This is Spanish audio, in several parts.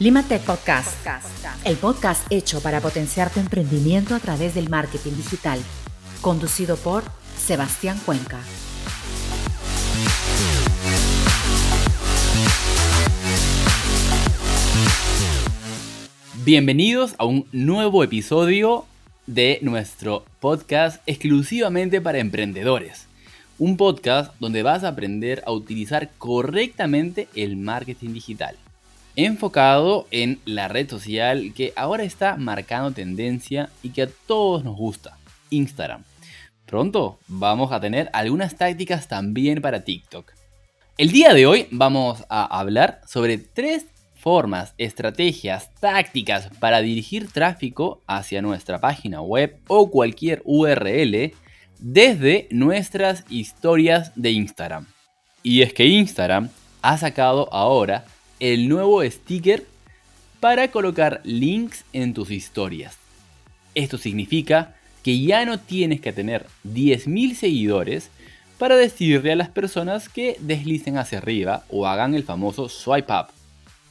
Limatech Podcast, el podcast hecho para potenciar tu emprendimiento a través del marketing digital, conducido por Sebastián Cuenca. Bienvenidos a un nuevo episodio de nuestro podcast exclusivamente para emprendedores. Un podcast donde vas a aprender a utilizar correctamente el marketing digital enfocado en la red social que ahora está marcando tendencia y que a todos nos gusta, Instagram. Pronto vamos a tener algunas tácticas también para TikTok. El día de hoy vamos a hablar sobre tres formas, estrategias, tácticas para dirigir tráfico hacia nuestra página web o cualquier URL desde nuestras historias de Instagram. Y es que Instagram ha sacado ahora el nuevo sticker para colocar links en tus historias. Esto significa que ya no tienes que tener 10.000 seguidores para decirle a las personas que deslicen hacia arriba o hagan el famoso swipe up.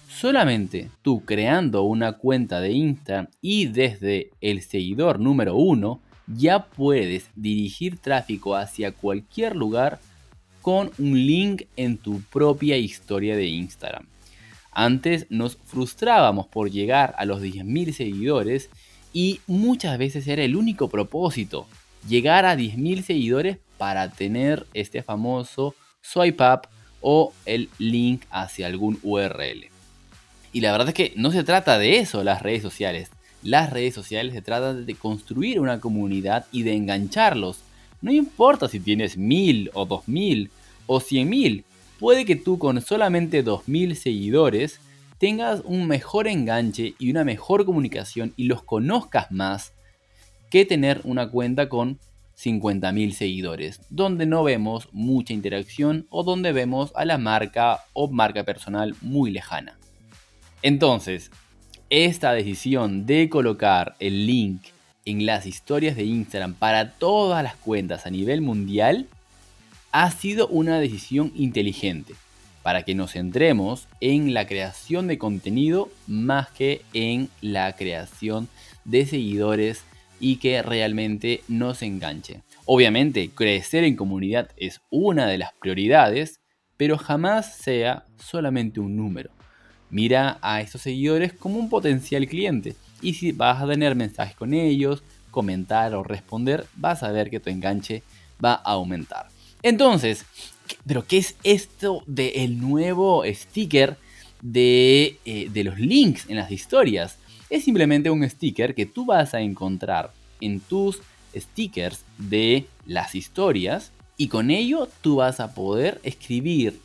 Solamente tú creando una cuenta de Instagram y desde el seguidor número 1 ya puedes dirigir tráfico hacia cualquier lugar con un link en tu propia historia de Instagram. Antes nos frustrábamos por llegar a los 10.000 seguidores y muchas veces era el único propósito, llegar a 10.000 seguidores para tener este famoso swipe up o el link hacia algún URL. Y la verdad es que no se trata de eso las redes sociales. Las redes sociales se tratan de construir una comunidad y de engancharlos. No importa si tienes 1000 o 2000 o 100.000, puede que tú con solamente 2.000 seguidores tengas un mejor enganche y una mejor comunicación y los conozcas más que tener una cuenta con 50.000 seguidores, donde no vemos mucha interacción o donde vemos a la marca o marca personal muy lejana. Entonces, esta decisión de colocar el link en las historias de Instagram para todas las cuentas a nivel mundial ha sido una decisión inteligente para que nos centremos en la creación de contenido más que en la creación de seguidores y que realmente nos enganche. Obviamente, crecer en comunidad es una de las prioridades, pero jamás sea solamente un número. Mira a estos seguidores como un potencial cliente y si vas a tener mensajes con ellos, comentar o responder, vas a ver que tu enganche va a aumentar. Entonces, ¿pero qué es esto del nuevo sticker de, eh, de los links en las historias? Es simplemente un sticker que tú vas a encontrar en tus stickers de las historias y con ello tú vas a poder escribir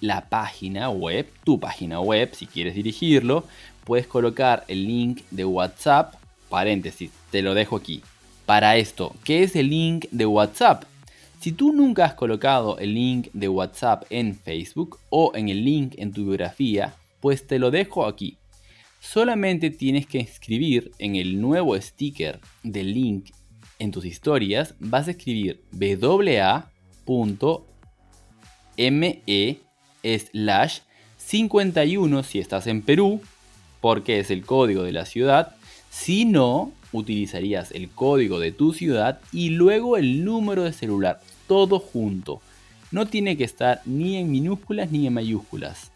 la página web, tu página web, si quieres dirigirlo, puedes colocar el link de WhatsApp, paréntesis, te lo dejo aquí. Para esto, ¿qué es el link de WhatsApp? Si tú nunca has colocado el link de WhatsApp en Facebook o en el link en tu biografía, pues te lo dejo aquí. Solamente tienes que escribir en el nuevo sticker del link en tus historias, vas a escribir wa.me slash 51 si estás en Perú, porque es el código de la ciudad. Si no, utilizarías el código de tu ciudad y luego el número de celular todo junto. No tiene que estar ni en minúsculas ni en mayúsculas.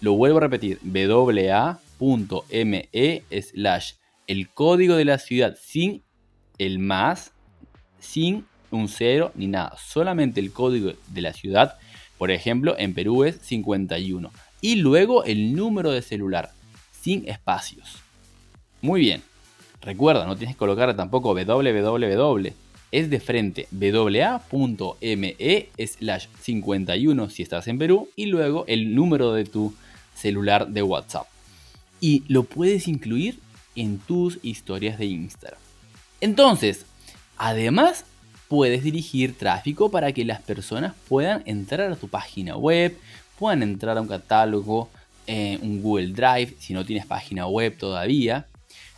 Lo vuelvo a repetir, wa.me slash el código de la ciudad sin el más, sin un cero ni nada. Solamente el código de la ciudad, por ejemplo, en Perú es 51. Y luego el número de celular, sin espacios. Muy bien. Recuerda, no tienes que colocar tampoco www es de frente wa.me slash 51 si estás en Perú y luego el número de tu celular de WhatsApp. Y lo puedes incluir en tus historias de Instagram. Entonces, además puedes dirigir tráfico para que las personas puedan entrar a tu página web, puedan entrar a un catálogo, eh, un Google Drive, si no tienes página web todavía.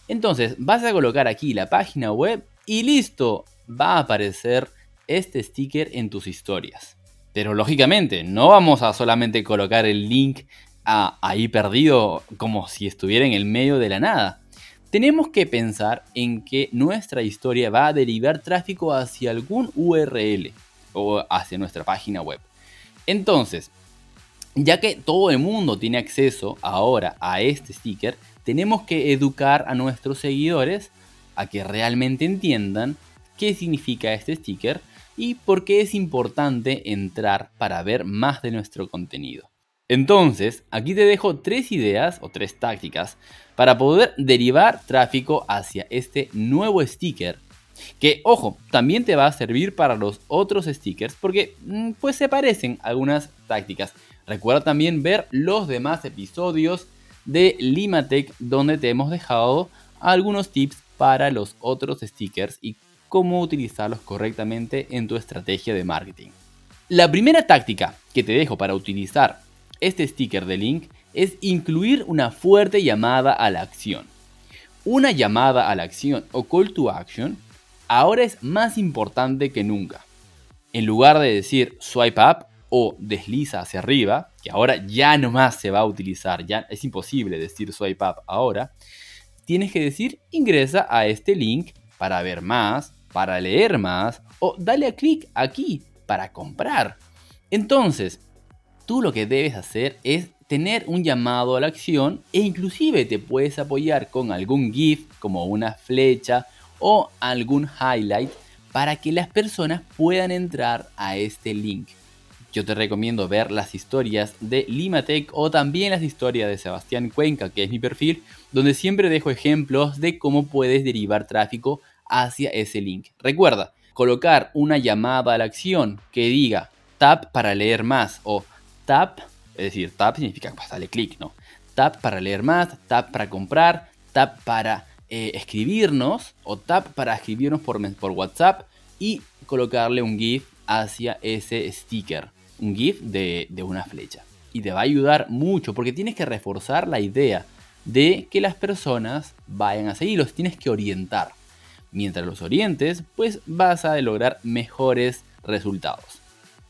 Entonces vas a colocar aquí la página web y listo, va a aparecer este sticker en tus historias. Pero lógicamente, no vamos a solamente colocar el link ahí perdido como si estuviera en el medio de la nada. Tenemos que pensar en que nuestra historia va a derivar tráfico hacia algún URL o hacia nuestra página web. Entonces, ya que todo el mundo tiene acceso ahora a este sticker, tenemos que educar a nuestros seguidores a que realmente entiendan qué significa este sticker y por qué es importante entrar para ver más de nuestro contenido. Entonces, aquí te dejo tres ideas o tres tácticas para poder derivar tráfico hacia este nuevo sticker. Que, ojo, también te va a servir para los otros stickers porque mm, pues se parecen algunas tácticas. Recuerda también ver los demás episodios de Limatech donde te hemos dejado algunos tips para los otros stickers y cómo utilizarlos correctamente en tu estrategia de marketing. La primera táctica que te dejo para utilizar este sticker de link es incluir una fuerte llamada a la acción. Una llamada a la acción o call to action ahora es más importante que nunca. En lugar de decir swipe up o desliza hacia arriba, que ahora ya no más se va a utilizar, ya es imposible decir swipe up ahora, tienes que decir ingresa a este link para ver más, para leer más o dale a clic aquí para comprar. Entonces, tú lo que debes hacer es tener un llamado a la acción e inclusive te puedes apoyar con algún GIF como una flecha o algún highlight para que las personas puedan entrar a este link. Yo te recomiendo ver las historias de Limatech o también las historias de Sebastián Cuenca, que es mi perfil, donde siempre dejo ejemplos de cómo puedes derivar tráfico hacia ese link. Recuerda, colocar una llamada a la acción que diga tap para leer más o tap, es decir, tap significa pues dale clic, ¿no? Tap para leer más, tap para comprar, tap para eh, escribirnos o tap para escribirnos por WhatsApp y colocarle un GIF hacia ese sticker, un GIF de, una flecha. Y te va a ayudar mucho porque tienes que reforzar la idea de que las personas vayan a seguirlos, tienes que orientar. Mientras los orientes, pues vas a lograr mejores resultados.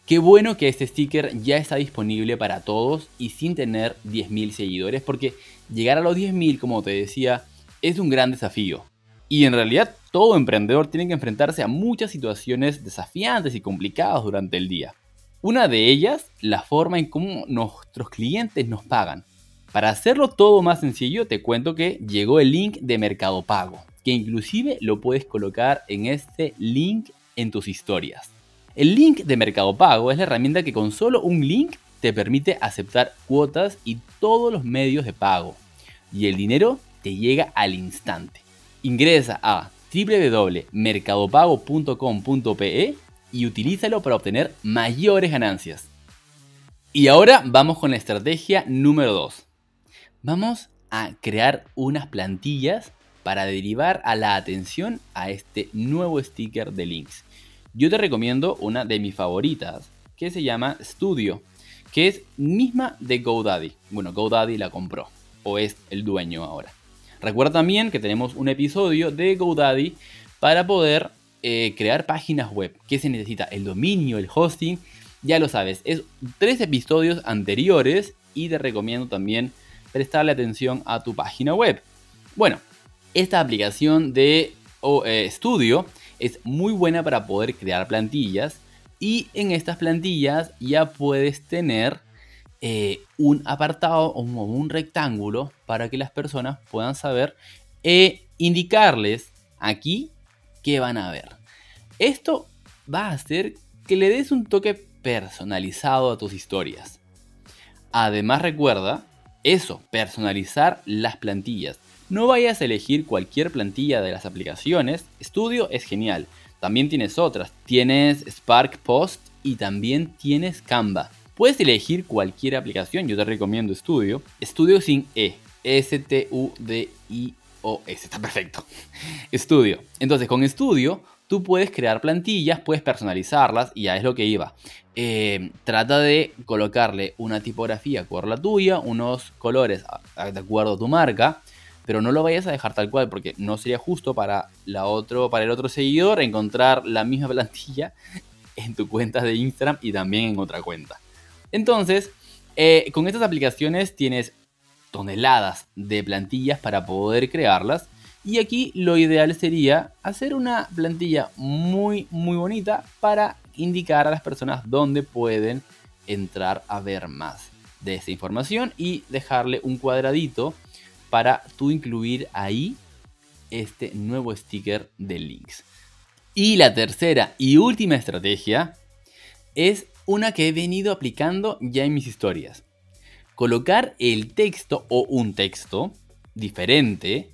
Qué bueno que este sticker ya está disponible para todos y sin tener 10.000 seguidores porque llegar a los 10.000, como te decía, es un gran desafío. Y en realidad todo emprendedor tiene que enfrentarse a muchas situaciones desafiantes y complicadas durante el día. Una de ellas, la forma en cómo nuestros clientes nos pagan. Para hacerlo todo más sencillo, te cuento que llegó el link de Mercado Pago, que inclusive lo puedes colocar en este link en tus historias. El link de Mercado Pago es la herramienta que con solo un link te permite aceptar cuotas y todos los medios de pago. Y el dinero te llega al instante. Ingresa a www.mercadopago.com.pe y utilízalo para obtener mayores ganancias. Y ahora vamos con la estrategia número 2. Vamos a crear unas plantillas para derivar a la atención a este nuevo sticker de links. Yo te recomiendo una de mis favoritas que se llama Studio, que es misma de GoDaddy. Bueno, GoDaddy la compró o es el dueño ahora. Recuerda también que tenemos un episodio de GoDaddy para poder eh, crear páginas web. ¿Qué se necesita? El dominio, el hosting. Ya lo sabes, es tres episodios anteriores y te recomiendo también prestarle atención a tu página web. Bueno, esta aplicación de eh, Studio es muy buena para poder crear plantillas y en estas plantillas ya puedes tener eh, un apartado o un, rectángulo para que las personas puedan saber e indicarles aquí qué van a ver. Esto va a hacer que le des un toque personalizado a tus historias. Además recuerda eso, personalizar las plantillas. No vayas a elegir cualquier plantilla de las aplicaciones. Studio es genial. También tienes otras. Tienes Spark Post y también tienes Canva. Puedes elegir cualquier aplicación. Yo te recomiendo Studio. Studio sin E. S-T-U-D-I-O-S. Está perfecto. Studio. Entonces, con Studio tú puedes crear plantillas, puedes personalizarlas y ya es lo que iba. Eh, trata de colocarle una tipografía por la tuya, unos colores de acuerdo a tu marca pero no lo vayas a dejar tal cual porque no sería justo para, la otro, para el otro seguidor encontrar la misma plantilla en tu cuenta de Instagram y también en otra cuenta. Entonces, Eh, con estas aplicaciones tienes toneladas de plantillas para poder crearlas. Y aquí lo ideal sería hacer una plantilla muy muy bonita para indicar a las personas dónde pueden entrar a ver más de esa información y dejarle un cuadradito para tú incluir ahí este nuevo sticker de links. Y la tercera y última estrategia es una que he venido aplicando ya en mis historias. Colocar el texto o un texto diferente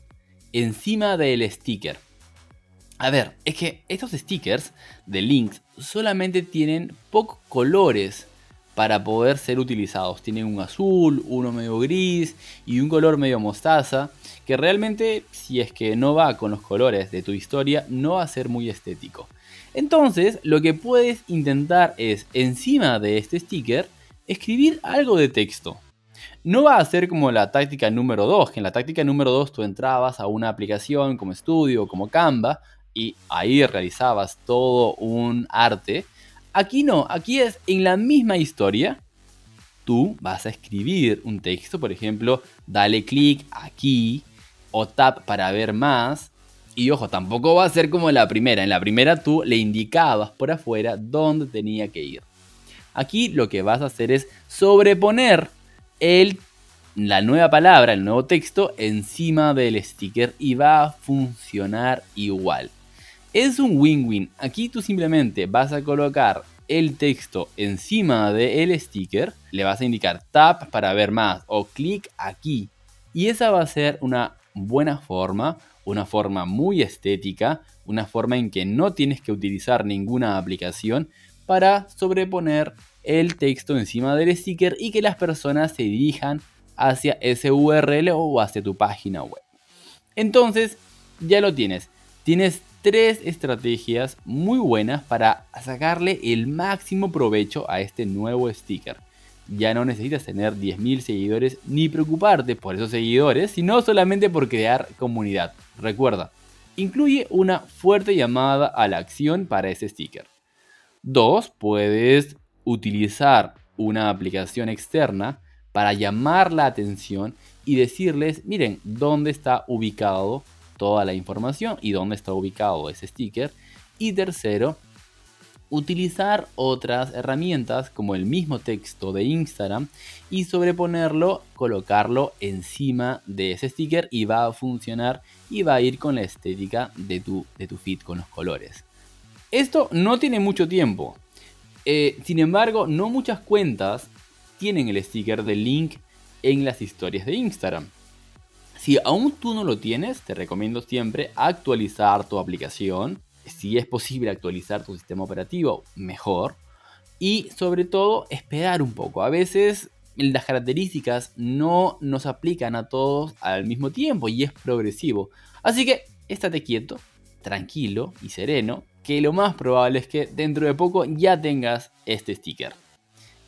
encima del sticker. A ver, es que estos stickers de links solamente tienen pocos colores para poder ser utilizados. Tienen un azul, uno medio gris y un color medio mostaza, que realmente si es que no va con los colores de tu historia no va a ser muy estético. Entonces lo que puedes intentar es encima de este sticker escribir algo de texto. No va a ser como la táctica número 2, que en la táctica número 2 tú entrabas a una aplicación como Studio, como Canva, y ahí realizabas todo un arte. Aquí no, aquí es en la misma historia. Tú vas a escribir un texto, por ejemplo, dale clic aquí o tap para ver más. Y ojo, tampoco va a ser como la primera. En la primera tú le indicabas por afuera dónde tenía que ir. Aquí lo que vas a hacer es sobreponer el, la nueva palabra, el nuevo texto encima del sticker y va a funcionar igual. Es un win-win. Aquí tú simplemente vas a colocar el texto encima del sticker, le vas a indicar tap para ver más o clic aquí. Y esa va a ser una buena forma, una forma muy estética, una forma en que no tienes que utilizar ninguna aplicación para sobreponer el texto encima del sticker y que las personas se dirijan hacia ese URL o hacia tu página web. Entonces, ya lo tienes. Tienes tres estrategias muy buenas para sacarle el máximo provecho a este nuevo sticker. Ya no necesitas tener 10.000 seguidores ni preocuparte por esos seguidores, sino solamente por crear comunidad. Recuerda, incluye una fuerte llamada a la acción para ese sticker. 2. Puedes utilizar una aplicación externa para llamar la atención y decirles, miren, dónde está ubicado toda la información y dónde está ubicado ese sticker. Y tercero, utilizar otras herramientas como el mismo texto de Instagram y sobreponerlo, colocarlo encima de ese sticker y va a funcionar y va a ir con la estética de tu, de tu feed con los colores. Esto no tiene mucho tiempo. Eh, sin embargo, no muchas cuentas tienen el sticker de link en las historias de Instagram. Si aún tú no lo tienes, te recomiendo siempre actualizar tu aplicación. Si es posible actualizar tu sistema operativo, mejor. Y sobre todo, esperar un poco. A veces las características no nos aplican a todos al mismo tiempo y es progresivo. Así que estate quieto, tranquilo y sereno, que lo más probable es que dentro de poco ya tengas este sticker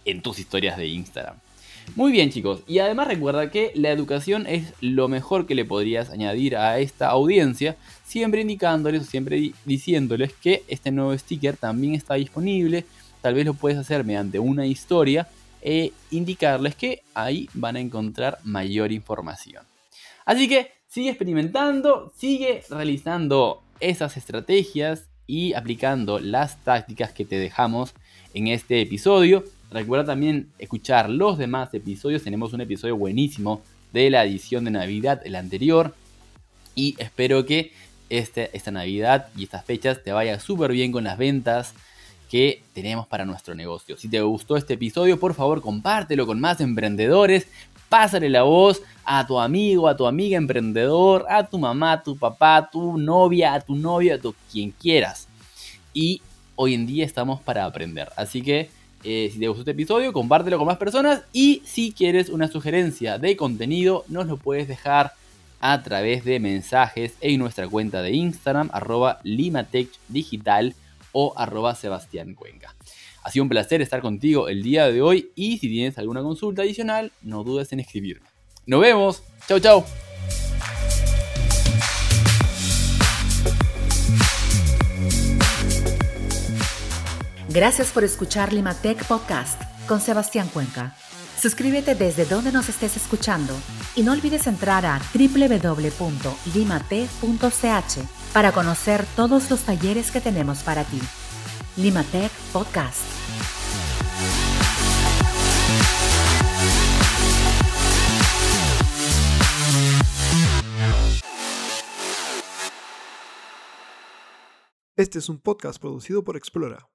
en tus historias de Instagram. Muy bien chicos, y además recuerda que la educación es lo mejor que le podrías añadir a esta audiencia, siempre indicándoles o siempre diciéndoles que este nuevo sticker también está disponible, tal vez lo puedes hacer mediante una historia e indicarles que ahí van a encontrar mayor información. Así que sigue experimentando, sigue realizando esas estrategias y aplicando las tácticas que te dejamos en este episodio. Recuerda también escuchar los demás episodios. Tenemos un episodio buenísimo de la edición de Navidad, el anterior. Y espero que este, esta Navidad y estas fechas te vaya súper bien con las ventas que tenemos para nuestro negocio. Si te gustó este episodio, por favor compártelo con más emprendedores. Pásale la voz a tu amigo, a tu amiga emprendedor, a tu mamá, a tu papá, a tu novia, a tu novio, a tu quien quieras. Y hoy en día estamos para aprender. Así que eh, si te gustó este episodio, compártelo con más personas. Y si quieres una sugerencia de contenido, nos lo puedes dejar a través de mensajes en nuestra cuenta de Instagram, arroba limatechdigital o arroba Sebastián. Ha sido un placer estar contigo el día de hoy y si tienes alguna consulta adicional, no dudes en escribirme. Nos vemos. Chau, chau. Gracias por escuchar Limatech Podcast con Sebastián Cuenca. Suscríbete desde donde nos estés escuchando y no olvides entrar a www.limate.ch para conocer todos los talleres que tenemos para ti. Limatech Podcast. Este es un podcast producido por Explora.